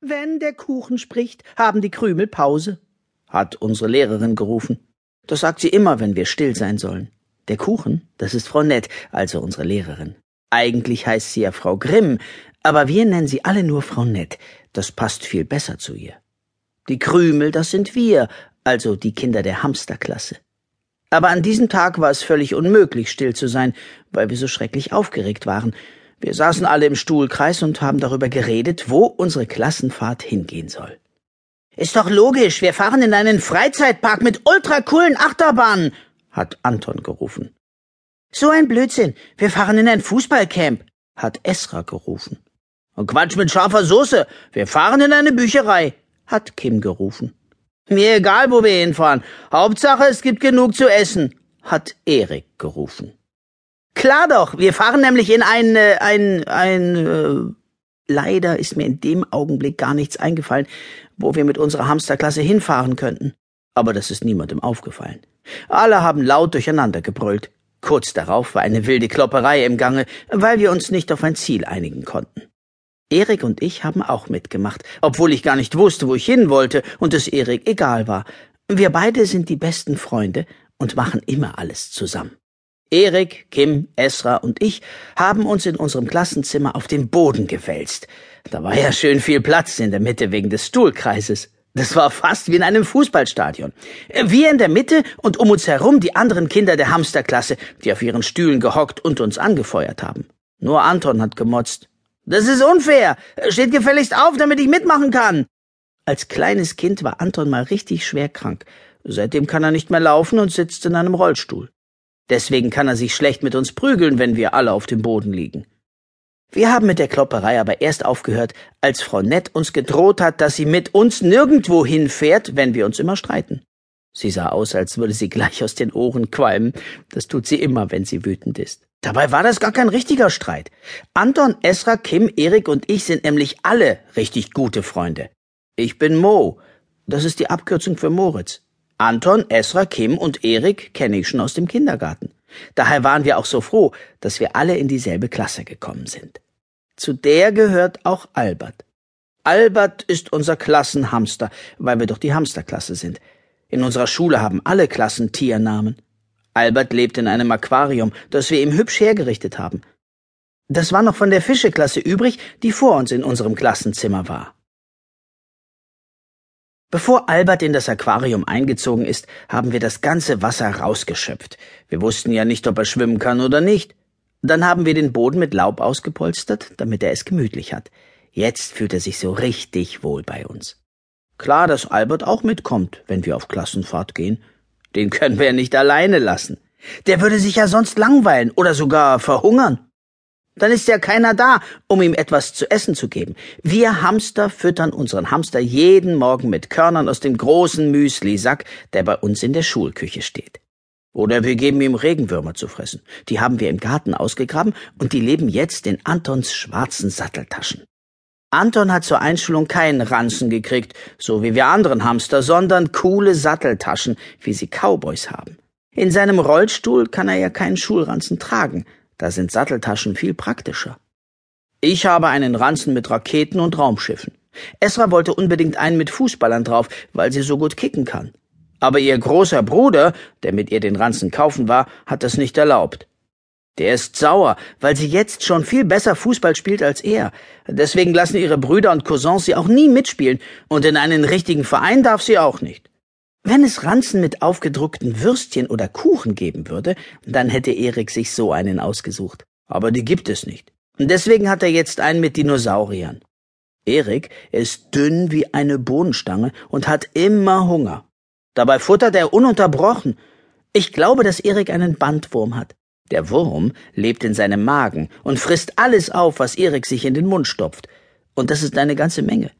Wenn der Kuchen spricht, haben die Krümel Pause, hat unsere Lehrerin gerufen. Das sagt sie immer, wenn wir still sein sollen. Der Kuchen, das ist Frau Nett, also unsere Lehrerin. Eigentlich heißt sie ja Frau Grimm, aber wir nennen sie alle nur Frau Nett. Das passt viel besser zu ihr. Die Krümel, das sind wir, also die Kinder der Hamsterklasse. Aber an diesem Tag war es völlig unmöglich, still zu sein, weil wir so schrecklich aufgeregt waren. Wir saßen alle im Stuhlkreis und haben darüber geredet, wo unsere Klassenfahrt hingehen soll. Ist doch logisch, wir fahren in einen Freizeitpark mit ultracoolen Achterbahnen, hat Anton gerufen. So ein Blödsinn, wir fahren in ein Fußballcamp, hat Esra gerufen. Und Quatsch mit scharfer Soße, wir fahren in eine Bücherei, hat Kim gerufen. Mir egal, wo wir hinfahren. Hauptsache, es gibt genug zu essen, hat Erik gerufen. Klar doch, wir fahren nämlich in ein, äh, ein, ein, äh, leider ist mir in dem Augenblick gar nichts eingefallen, wo wir mit unserer Hamsterklasse hinfahren könnten. Aber das ist niemandem aufgefallen. Alle haben laut durcheinander gebrüllt. Kurz darauf war eine wilde Klopperei im Gange, weil wir uns nicht auf ein Ziel einigen konnten. Erik und ich haben auch mitgemacht, obwohl ich gar nicht wusste, wo ich hin wollte und es Erik egal war. Wir beide sind die besten Freunde und machen immer alles zusammen. Erik, Kim, Esra und ich haben uns in unserem Klassenzimmer auf den Boden gewälzt. Da war ja schön viel Platz in der Mitte wegen des Stuhlkreises. Das war fast wie in einem Fußballstadion. Wir in der Mitte und um uns herum die anderen Kinder der Hamsterklasse, die auf ihren Stühlen gehockt und uns angefeuert haben. Nur Anton hat gemotzt. Das ist unfair. Steht gefälligst auf, damit ich mitmachen kann. Als kleines Kind war Anton mal richtig schwer krank. Seitdem kann er nicht mehr laufen und sitzt in einem Rollstuhl. Deswegen kann er sich schlecht mit uns prügeln, wenn wir alle auf dem Boden liegen. Wir haben mit der Klopperei aber erst aufgehört, als Frau Nett uns gedroht hat, dass sie mit uns nirgendwo hinfährt, wenn wir uns immer streiten. Sie sah aus, als würde sie gleich aus den Ohren qualmen. Das tut sie immer, wenn sie wütend ist. Dabei war das gar kein richtiger Streit. Anton, Esra, Kim, Erik und ich sind nämlich alle richtig gute Freunde. Ich bin Mo. Das ist die Abkürzung für Moritz. Anton, Esra, Kim und Erik kenne ich schon aus dem Kindergarten. Daher waren wir auch so froh, dass wir alle in dieselbe Klasse gekommen sind. Zu der gehört auch Albert. Albert ist unser Klassenhamster, weil wir doch die Hamsterklasse sind. In unserer Schule haben alle Klassen Tiernamen. Albert lebt in einem Aquarium, das wir ihm hübsch hergerichtet haben. Das war noch von der Fischeklasse übrig, die vor uns in unserem Klassenzimmer war. Bevor Albert in das Aquarium eingezogen ist, haben wir das ganze Wasser rausgeschöpft. Wir wussten ja nicht, ob er schwimmen kann oder nicht. Dann haben wir den Boden mit Laub ausgepolstert, damit er es gemütlich hat. Jetzt fühlt er sich so richtig wohl bei uns. Klar, dass Albert auch mitkommt, wenn wir auf Klassenfahrt gehen. Den können wir ja nicht alleine lassen. Der würde sich ja sonst langweilen oder sogar verhungern. Dann ist ja keiner da, um ihm etwas zu essen zu geben. Wir Hamster füttern unseren Hamster jeden Morgen mit Körnern aus dem großen Müslisack, der bei uns in der Schulküche steht. Oder wir geben ihm Regenwürmer zu fressen. Die haben wir im Garten ausgegraben und die leben jetzt in Antons schwarzen Satteltaschen. Anton hat zur Einschulung keinen Ranzen gekriegt, so wie wir anderen Hamster, sondern coole Satteltaschen, wie sie Cowboys haben. In seinem Rollstuhl kann er ja keinen Schulranzen tragen, da sind Satteltaschen viel praktischer. Ich habe einen Ranzen mit Raketen und Raumschiffen. Esra wollte unbedingt einen mit Fußballern drauf, weil sie so gut kicken kann. Aber ihr großer Bruder, der mit ihr den Ranzen kaufen war, hat das nicht erlaubt. Der ist sauer, weil sie jetzt schon viel besser Fußball spielt als er. Deswegen lassen ihre Brüder und Cousins sie auch nie mitspielen, und in einen richtigen Verein darf sie auch nicht. Wenn es Ranzen mit aufgedruckten Würstchen oder Kuchen geben würde, dann hätte Erik sich so einen ausgesucht. Aber die gibt es nicht. Und deswegen hat er jetzt einen mit Dinosauriern. Erik ist dünn wie eine Bohnenstange und hat immer Hunger. Dabei futtert er ununterbrochen. Ich glaube, dass Erik einen Bandwurm hat. Der Wurm lebt in seinem Magen und frisst alles auf, was Erik sich in den Mund stopft. Und das ist eine ganze Menge.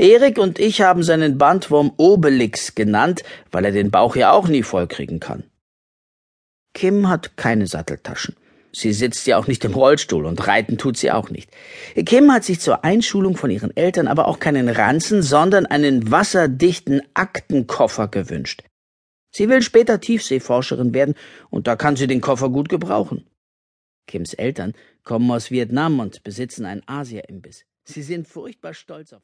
Erik und ich haben seinen Bandwurm Obelix genannt, weil er den Bauch ja auch nie vollkriegen kann. Kim hat keine Satteltaschen. Sie sitzt ja auch nicht im Rollstuhl und reiten tut sie auch nicht. Kim hat sich zur Einschulung von ihren Eltern aber auch keinen Ranzen, sondern einen wasserdichten Aktenkoffer gewünscht. Sie will später Tiefseeforscherin werden, und da kann sie den Koffer gut gebrauchen. Kims Eltern kommen aus Vietnam und besitzen einen Asia-Imbiss. Sie sind furchtbar stolz auf